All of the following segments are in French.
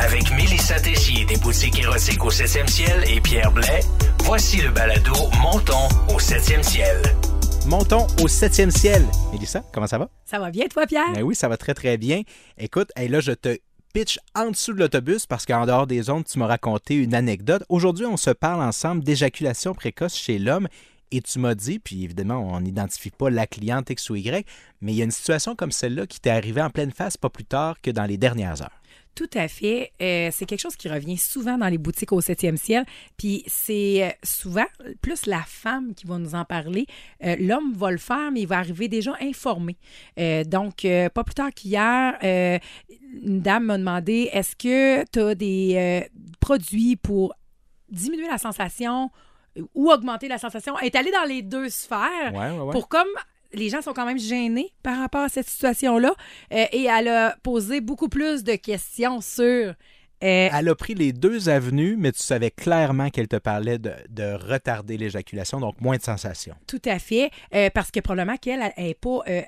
Avec Mélissa Tessier des boutiques érotiques au 7e ciel et Pierre Blais, voici le balado Montons au 7e ciel. Montons au septième ciel. Mélissa, comment ça va? Ça va bien, toi, Pierre? Ben oui, ça va très, très bien. Écoute, hey, là, je te pitch en dessous de l'autobus parce qu'en dehors des ondes, tu m'as raconté une anecdote. Aujourd'hui, on se parle ensemble d'éjaculation précoce chez l'homme. Et tu m'as dit, puis évidemment, on n'identifie pas la cliente X ou Y, mais il y a une situation comme celle-là qui t'est arrivée en pleine face pas plus tard que dans les dernières heures. Tout à fait. Euh, c'est quelque chose qui revient souvent dans les boutiques au 7e ciel. Puis c'est euh, souvent plus la femme qui va nous en parler. Euh, L'homme va le faire, mais il va arriver déjà informé. Euh, donc, pas plus tard qu'hier, une dame m'a demandé est-ce que tu as des produits pour diminuer la sensation ou augmenter la sensation? Est allée dans les deux sphères Ouais, ouais, ouais. pour comme les gens sont quand même gênés par rapport à cette situation-là. Euh, et elle a posé beaucoup plus de questions sur. euh, Elle a pris les deux avenues, mais tu savais clairement qu'elle te parlait de, de retarder l'éjaculation, donc moins de sensations. tout à fait. euh, parce que probablement qu'elle elle est pas. euh,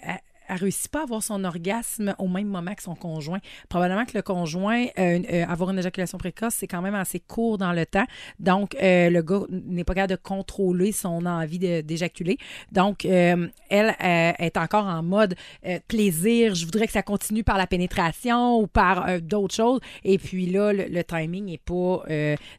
elle- réussit pas à avoir son orgasme au même moment que son conjoint. Probablement que le conjoint, euh, euh, avoir une éjaculation précoce, c'est quand même assez court dans le temps. Donc, euh, le gars n'est pas capable de contrôler son envie d'éjaculer. Donc, elle est encore en mode plaisir. Je voudrais que ça continue par la pénétration ou par d'autres choses. Et puis là, le, le timing n'est pas.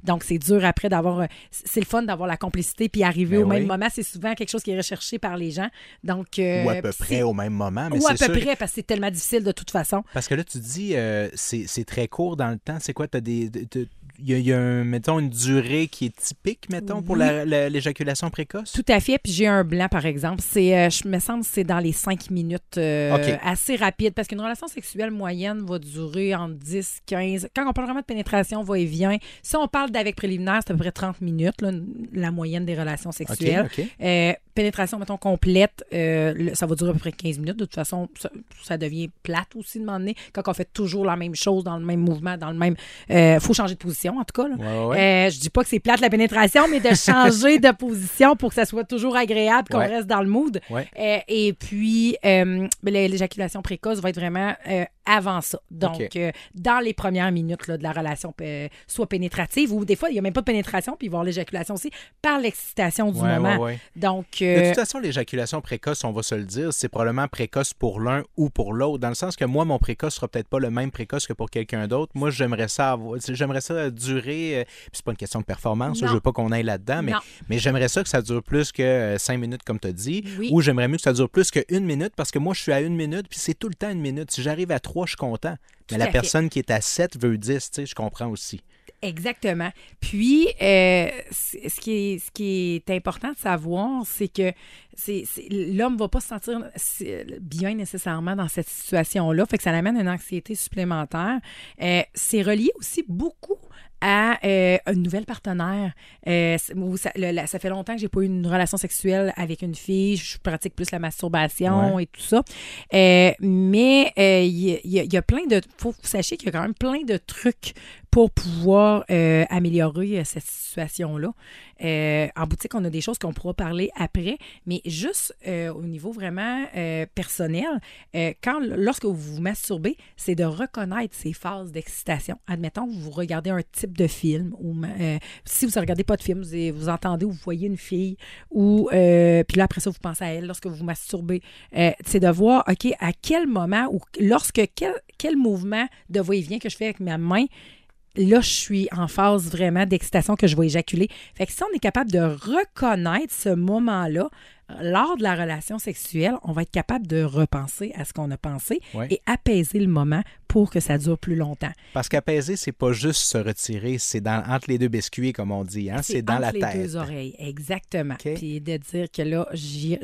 donc, c'est dur après d'avoir. C'est le fun d'avoir la complicité puis arriver Ben au même moment. C'est souvent quelque chose qui est recherché par les gens. Donc, ou à peu près au même moment. Mais Ou à peu sûr- près, parce que c'est tellement difficile de toute façon. Parce que là, tu dis, euh, c'est très court dans le temps. C'est quoi? T'as des. de- de- Il y a, il y a un, mettons, une durée qui est typique, mettons, pour Oui. l'éjaculation précoce? Tout à fait. Puis j'ai un blanc, par exemple. C'est, euh, je me semble, que c'est dans les cinq minutes, euh, assez rapide, parce qu'une relation sexuelle moyenne va durer entre 10, 15. Quand on parle vraiment de pénétration, va et vient. Si on parle d'avec préliminaire, c'est à peu près 30 minutes, là, la moyenne des relations sexuelles. Euh, pénétration, mettons, complète, euh, ça va durer à peu près 15 minutes. De toute façon, ça, ça devient plate aussi de m'emmener quand on fait toujours la même chose dans le même mouvement, dans le même. Il faut changer de position, en tout cas. là. Ouais. Euh, je dis pas que c'est plate la pénétration, mais de changer de position pour que ça soit toujours agréable, qu'on Ouais. reste dans le mood. Euh, et puis, euh, ben, l'éjaculation précoce va être vraiment euh, avant ça. Donc, euh, dans les premières minutes là, de la relation, euh, soit pénétrative, ou des fois, il n'y a même pas de pénétration, puis il va y avoir l'éjaculation aussi, par l'excitation du Ouais, moment. ouais, ouais. Donc, De toute façon, l'éjaculation précoce, on va se le dire, c'est probablement précoce pour l'un ou pour l'autre, dans le sens que moi, mon précoce sera peut-être pas le même précoce que pour quelqu'un d'autre. Moi, j'aimerais ça avoir, j'aimerais ça durer, euh, puis c'est pas une question de performance, Non. je veux pas qu'on aille là-dedans, mais, j'aimerais ça que ça dure plus que euh, cinq minutes, comme tu as dit, Oui. ou j'aimerais mieux que ça dure plus qu'une minute, parce que moi, je suis à une minute, puis c'est tout le temps une minute. Si j'arrive à trois, je suis content. Mais la personne qui est à 7 veut 10, tu sais, je comprends aussi. Exactement. Puis, euh, ce qui est important de savoir, c'est que c'est, l'homme ne va pas se sentir bien nécessairement dans cette situation-là. Fait que ça l'amène à une anxiété supplémentaire. Euh, c'est relié aussi beaucoup à euh, une nouvelle partenaire. Euh, ça, le- la- ça fait longtemps que j'ai pas eu une relation sexuelle avec une fille. Je pratique plus la masturbation et tout ça. Euh, mais il y, a- y y plein de... faut que vous sachiez qu'il y a quand même plein de trucs pour pouvoir améliorer cette situation-là. Euh, en boutique, on a des choses qu'on pourra parler après, mais juste euh, au niveau vraiment euh, personnel, quand lorsque vous vous masturbez, c'est de reconnaître ces phases d'excitation. Admettons, vous regardez un type de film, ou si vous ne regardez pas de film, vous, vous entendez ou vous voyez une fille, ou puis là, après ça, vous pensez à elle lorsque vous vous masturbez. C'est de voir, OK, à quel moment ou lorsque quel, quel mouvement de va-et-vient que je fais avec ma main là, je suis en phase vraiment d'excitation que je vais éjaculer. Fait que si on est capable de reconnaître ce moment-là, lors de la relation sexuelle, on va être capable de repenser à ce qu'on a pensé et apaiser le moment pour que ça dure plus longtemps. Parce qu'apaiser, c'est pas juste se retirer, c'est dans, entre les deux biscuits, comme on dit, hein? c'est dans entre la les tête. deux oreilles, exactement. OK. Puis de dire que là, j'y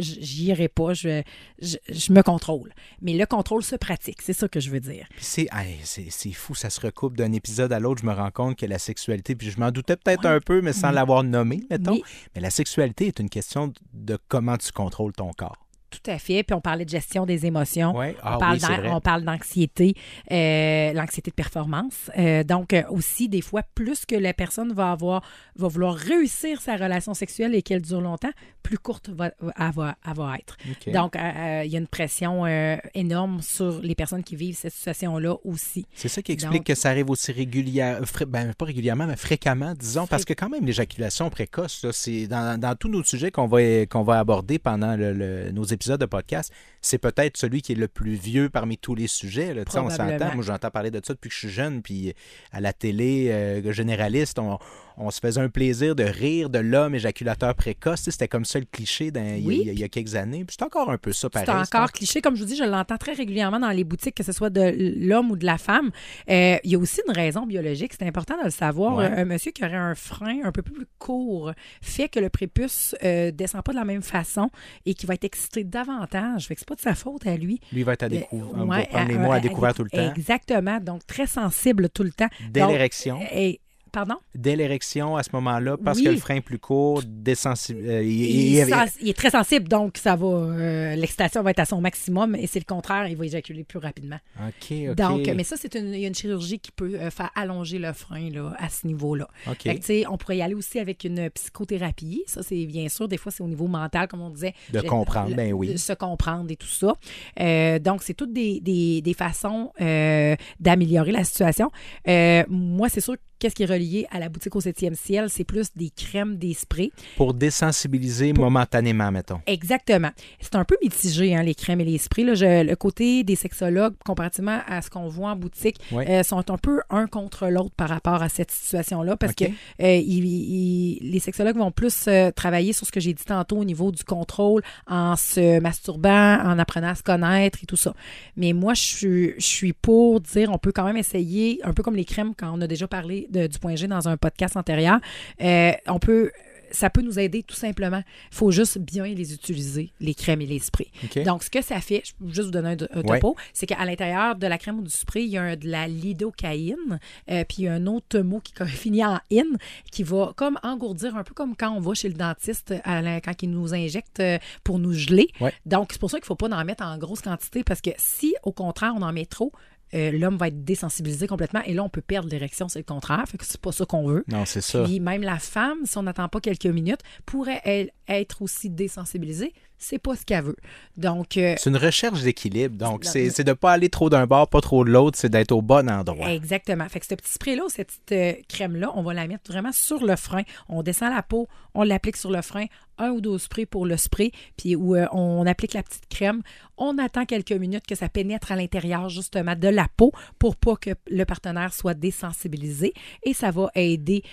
irai pas, je, je, je me contrôle. Mais le contrôle se pratique, c'est ça que je veux dire. C'est, hey, fou, ça se recoupe d'un épisode à l'autre. Je me rends compte que la sexualité, puis je m'en doutais peut-être un peu, mais sans Oui. l'avoir nommé, mettons. Mais la sexualité est une question de comment tu contrôles ton corps. Tout à fait. Puis on parlait de gestion des émotions. Ouais. Ah on, parle oui, on parle d'anxiété, euh, l'anxiété de performance. Euh, donc, euh, aussi, des fois, plus que la personne va avoir, va vouloir réussir sa relation sexuelle et qu'elle dure longtemps, plus courte va, elle va, elle va être. Donc, il y a une pression énorme sur les personnes qui vivent cette situation-là aussi. C'est ça qui explique Donc- que ça arrive aussi régulièrement, ben, pas régulièrement, mais fréquemment, disons, parce que quand même l'éjaculation précoce, c'est dans, dans tous nos sujets qu'on va, qu'on va aborder pendant le- le- nos épisodes de podcast, c'est peut-être celui qui est le plus vieux parmi tous les sujets. Là. On s'entend, moi j'entends parler de ça depuis que je suis jeune, puis à la télé euh, généraliste, on, on se faisait un plaisir de rire de l'homme éjaculateur précoce. C'était comme ça le cliché dans- il y a- Oui. il y, a- il y a quelques années. Puis c'est encore un peu ça, pareil. C'est encore cliché. Comme je vous dis, je l'entends très régulièrement dans les boutiques, que ce soit de l'homme ou de la femme. Euh, il y a aussi une raison biologique. C'est important de le savoir. Ouais. Un, un monsieur qui aurait un frein un peu plus court fait que le prépuce euh, descend pas de la même façon et qui va être excité davantage. Fait que c'est pas de sa faute à lui. Lui va être à Euh, découvrir. ouais, à- à, à- découvert tout le temps. Exactement. Donc, très sensible tout le temps. Dès l'érection. Et, pardon? dès l'érection à ce moment-là, parce Oui. que le frein est plus court, désensi- euh, il- Il, il- est sens- il est très sensible, donc ça va. euh, L'excitation va être à son maximum, et c'est le contraire, il va éjaculer plus rapidement. OK, OK. Donc, mais ça, c'est une, il y a une chirurgie qui peut euh, faire allonger le frein là, à ce niveau-là. OK. Fait que, on pourrait y aller aussi avec une psychothérapie. Ça, c'est bien sûr, des fois, c'est au niveau mental, comme on disait. De comprendre, le- ben oui. de se comprendre et tout ça. Euh, donc, c'est toutes des, des- des façons d'améliorer la situation. Moi, c'est sûr que qu'est-ce qui est relié à la boutique au 7e ciel, c'est plus des crèmes, des sprays. Pour désensibiliser momentanément, mettons. Exactement. C'est un peu mitigé, hein, les crèmes et les sprays. Là. Je- le côté des sexologues, comparativement à ce qu'on voit en boutique, euh, sont un peu un contre l'autre par rapport à cette situation-là parce que euh, les sexologues vont plus euh, travailler sur ce que j'ai dit tantôt au niveau du contrôle en se masturbant, en apprenant à se connaître et tout ça. Mais moi, je suis, je suis pour dire on peut quand même essayer, un peu comme les crèmes quand on a déjà parlé de- du point G dans un podcast antérieur, euh, on peut ça peut nous aider tout simplement. Il faut juste bien les utiliser, les crèmes et les sprays. Donc, ce que ça fait, je peux juste vous donner un, un Ouais. topo, c'est qu'à l'intérieur de la crème ou du spray, il y a un- de la lidocaïne, euh, puis il y a un autre mot qui finit en in, qui va comme engourdir, un peu comme quand on va chez le dentiste, à la- quand il nous injecte euh, pour nous geler. Ouais. Donc, c'est pour ça qu'il ne faut pas en mettre en grosse quantité, parce que si, au contraire, on en met trop, euh, l'homme va être désensibilisé complètement et là, on peut perdre l'érection, c'est le contraire. Fait que c'est pas ça qu'on veut. non, c'est ça. Puis même la femme, si on n'attend pas quelques minutes, pourrait elle, être aussi désensibilisée. C'est pas ce qu'elle veut. Donc, euh, C'est une recherche d'équilibre. Donc, C'est- de ne pas aller trop d'un bord, pas trop de l'autre, c'est d'être au bon endroit. Exactement. Fait que ce petit spray-là, cette petite euh, crème-là, on va la mettre vraiment sur le frein. On descend la peau, on l'applique sur le frein, un ou deux sprays pour le spray, puis où euh, on applique la petite crème. On attend quelques minutes que ça pénètre à l'intérieur justement de la peau pour pas que le partenaire soit désensibilisé et ça va aider.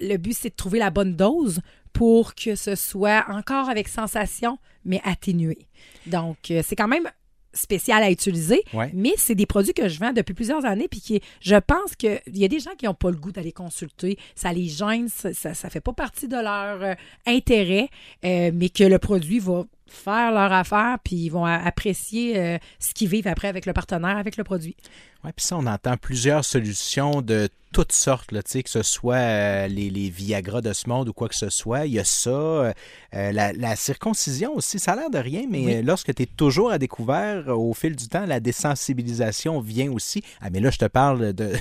Le but, c'est de trouver la bonne dose pour que ce soit encore avec sensation, mais atténué. Donc, euh, c'est quand même spécial à utiliser, Ouais. mais c'est des produits que je vends depuis plusieurs années, puis qui, je pense qu'il y a des gens qui n'ont pas le goût d'aller consulter, ça les gêne, ça, ça fait pas partie de leur euh, intérêt, euh, mais que le produit va faire leur affaire, puis ils vont apprécier euh, ce qu'ils vivent après avec le partenaire, avec le produit. Ouais, puis ça, on entend plusieurs solutions de toutes sortes, là, que ce soit euh, les, les Viagra de ce monde ou quoi que ce soit. Il y a ça. euh, la, la circoncision aussi, ça a l'air de rien, mais Oui. lorsque tu es toujours à découvert, au fil du temps, la désensibilisation vient aussi. Ah, mais là, je te parle de,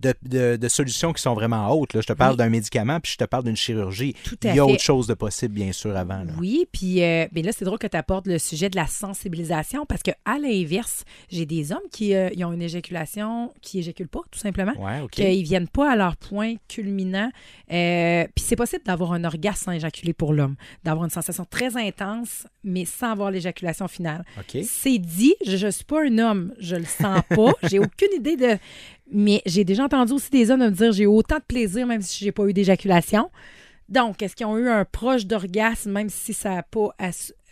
de, de- de solutions qui sont vraiment hautes. Là. Je te parle Oui. d'un médicament, puis je te parle d'une chirurgie. Tout Il à y a fait. autre chose de possible, bien sûr, avant. Là. Oui, puis ben là, c'est drôle que tu apportes le sujet de la sensibilisation parce que à l'inverse, j'ai des hommes qui euh, ils ont une éjaculation qui éjaculent pas, tout simplement. Ouais, OK. qu'ils viennent pas à leur point culminant. Euh, Puis c'est possible d'avoir un orgasme sans éjaculer pour l'homme, d'avoir une sensation très intense, mais sans avoir l'éjaculation finale. C'est dit, je ne suis pas un homme, je le sens pas, j'ai aucune idée de... Mais j'ai déjà entendu aussi des hommes me dire j'ai autant de plaisir même si j'ai pas eu d'éjaculation. Donc, est-ce qu'ils ont eu un proche d'orgasme même si ça n'a pas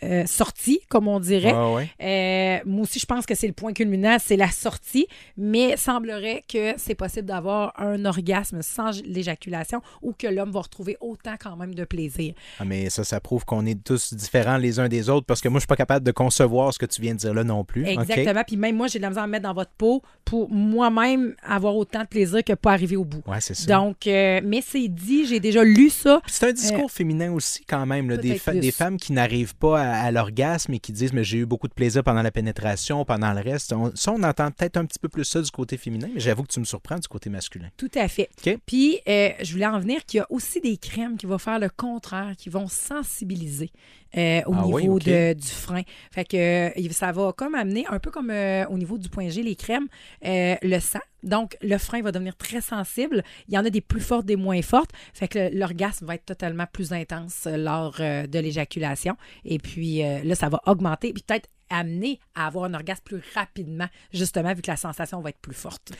euh, sorti, comme on dirait? Ouais. Euh, moi aussi, je pense que c'est le point culminant, c'est la sortie, mais semblerait que c'est possible d'avoir un orgasme sans l'éjaculation ou que l'homme va retrouver autant quand même de plaisir. Ah, mais ça, ça prouve qu'on est tous différents les uns des autres parce que moi, je suis pas capable de concevoir ce que tu viens de dire là non plus. Exactement. Puis même moi, j'ai de la misère à me mettre dans votre peau pour moi-même avoir autant de plaisir que pas arriver au bout. Ouais, c'est ça. Donc, euh, mais c'est dit, j'ai déjà lu ça. C'est un discours féminin aussi, quand même, là, des, peut-être fa- plus. des femmes qui n'arrivent pas à, à, l'orgasme et qui disent mais j'ai eu beaucoup de plaisir pendant la pénétration, pendant le reste. On, ça, on entend peut-être un petit peu plus ça du côté féminin, mais j'avoue que tu me surprends du côté masculin. Tout à fait. Puis, euh, je voulais en venir qu'il y a aussi des crèmes qui vont faire le contraire, qui vont sensibiliser euh, au Ah oui, niveau de- du frein. Fait que euh, ça va comme amener, un peu comme euh, au niveau du point G, les crèmes, euh, le sang. Donc, le frein va devenir très sensible. Il y en a des plus fortes, des moins fortes. Fait que l'orgasme va être totalement plus intense lors de l'éjaculation. Et puis, là, ça va augmenter. Puis peut-être amener à avoir un orgasme plus rapidement, justement, vu que la sensation va être plus forte.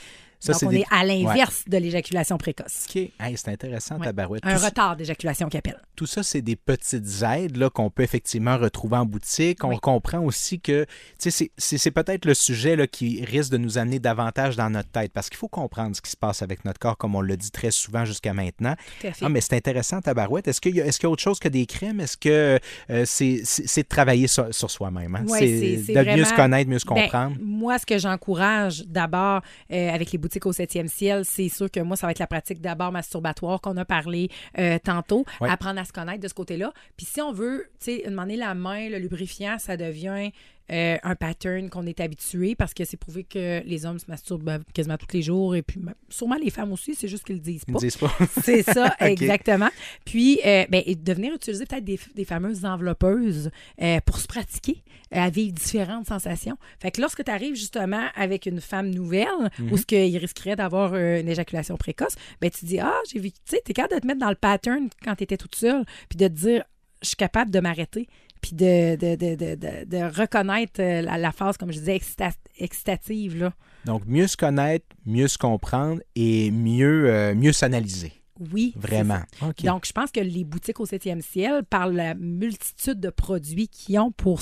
Ça, Donc, on des- est à l'inverse de l'éjaculation précoce. OK. Hey, c'est intéressant, Ouais. tabarouette. Un Tout- retard d'éjaculation qui appelle. tout ça, c'est des petites aides qu'on peut effectivement retrouver en boutique. On Oui. comprend aussi que c'est- peut-être le sujet là, qui risque de nous amener davantage dans notre tête parce qu'il faut comprendre ce qui se passe avec notre corps, comme on l'a dit très souvent jusqu'à maintenant. Tout à fait. Ah, mais c'est intéressant, Tabarouette. Est-ce qu'il y, a- est-ce qu'il y a autre chose que des crèmes? Est-ce que euh, c'est de travailler sur, sur soi-même? hein? Ouais, c'est de mieux se connaître, mieux se Ben, comprendre. moi, ce que j'encourage d'abord euh, avec les boutiques au 7e ciel, c'est sûr que moi, ça va être la pratique d'abord masturbatoire qu'on a parlé euh, tantôt, Ouais. apprendre à se connaître de ce côté-là. Puis si on veut, tu sais, demander la main, le lubrifiant, ça devient euh, un pattern qu'on est habitué parce que c'est prouvé que les hommes se masturbent euh, quasiment tous les jours et puis même- sûrement les femmes aussi, c'est juste qu'ils le disent Ils pas. ne disent pas. C'est ça, exactement. Puis, euh, ben, et de venir utiliser peut-être des, des fameuses enveloppeuses euh, pour se pratiquer à vivre différentes sensations. Fait que lorsque tu arrives justement avec une femme nouvelle, Mhm. où ce qu'il risquerait d'avoir une éjaculation précoce, ben tu dis, ah, j'ai vu, tu sais, t'es capable de te mettre dans le pattern quand tu étais toute seule, puis de te dire, je suis capable de m'arrêter, puis de, de, de, de, reconnaître euh, la, phase, comme je disais, excita- excitative, là. Donc, mieux se connaître, mieux se comprendre et mieux, euh, mieux s'analyser. Oui. Vraiment. Donc, je pense que les boutiques au 7e ciel, par la multitude de produits qu'ils ont pour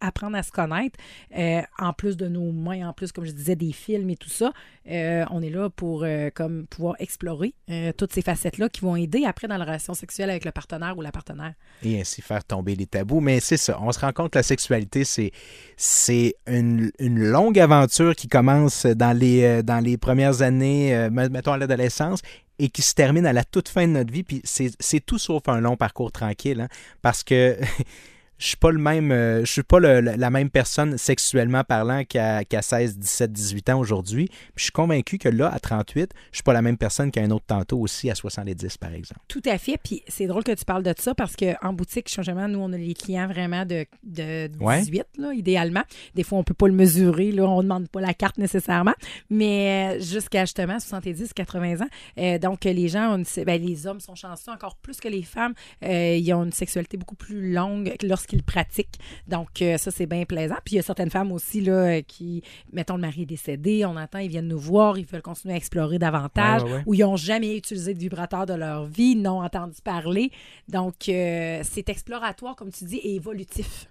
apprendre à se connaître, euh, en plus de nos mains, en plus, comme je disais, des films et tout ça, euh, on est là pour euh, comme pouvoir explorer toutes ces facettes-là qui vont aider après dans la relation sexuelle avec le partenaire ou la partenaire. et ainsi faire tomber les tabous. Mais c'est ça, on se rend compte que la sexualité, c'est, c'est une, une longue aventure qui commence dans les, dans les premières années, mettons à l'adolescence, et qui se termine à la toute fin de notre vie. Puis c'est, tout sauf un long parcours tranquille, hein, parce que je suis pas le même, euh, je suis pas le- la même personne sexuellement parlant qu'à, qu'à 16, 17, 18 ans aujourd'hui. Je suis convaincu que là, à 38, je suis pas la même personne qu'à un autre tantôt aussi à 70, par exemple. Tout à fait. Puis c'est drôle que tu parles de ça parce qu'en boutique, changement, nous, on a les clients vraiment de, de 18, Ouais. là, idéalement. Des fois, on peut pas le mesurer. Là, on ne demande pas la carte nécessairement. Mais euh, jusqu'à justement 70, 80 ans. Euh, donc, les gens, ont une- ben, les hommes sont chanceux encore plus que les femmes. Euh, ils ont une sexualité beaucoup plus longue lorsqu'ils pratiquent. Donc, euh, ça, c'est bien plaisant. Puis, il y a certaines femmes aussi là, euh, qui, mettons, le mari est décédé, on entend, ils viennent nous voir, ils veulent continuer à explorer davantage Ouais, ouais, ouais. ou ils n'ont jamais utilisé de vibrateur de leur vie, n'ont entendu parler. Donc, euh, c'est exploratoire, comme tu dis, et évolutif.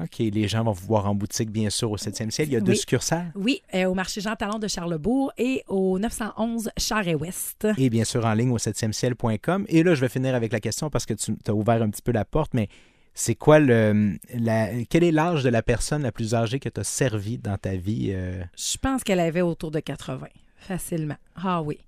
OK, les gens vont vous voir en boutique, bien sûr, au 7e ciel. Il y a deux succursales. Oui, euh, au marché Jean Talon de Charlebourg et au 911 Charest-Ouest. Et bien sûr en ligne au 7e ciel.com. Et là, je vais finir avec la question parce que tu as ouvert un petit peu la porte, mais c'est quoi le. La, quel est l'âge de la personne la plus âgée que tu as servi dans ta vie? euh? Je pense qu'elle avait autour de 80, facilement. Ah oui.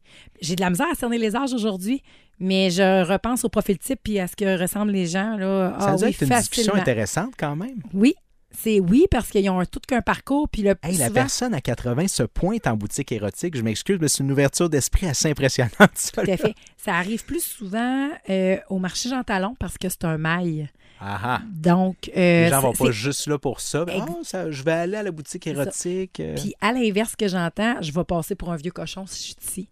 J'ai de la misère à cerner les âges aujourd'hui, mais je repense au profil type puis à ce que ressemblent les gens. Là. Ça Ah a dû oui, être une discussion intéressante quand même. Oui, c'est oui, parce qu'ils ont un, tout qu'un parcours. Puis le Hey, la souvent- personne à 80 se pointe en boutique érotique. Je m'excuse, mais c'est une ouverture d'esprit assez impressionnante. ça, Tout à fait. Ça arrive plus souvent euh, au marché Jean Talon parce que c'est un mail. Donc, euh, Les gens vont pas juste là pour ça. Ex- Ah, ça, je vais aller à la boutique érotique. euh. Puis à l'inverse que j'entends, je vais passer pour un vieux cochon si je suis ici.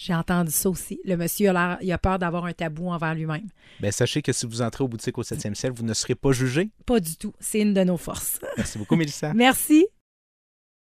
J'ai entendu ça aussi. Le monsieur a, l'air- il a peur d'avoir un tabou envers lui-même. Ben, sachez que si vous entrez aux boutiques au 7e ciel, vous ne serez pas jugé. Pas du tout. C'est une de nos forces. Merci beaucoup, Mélissa. Merci.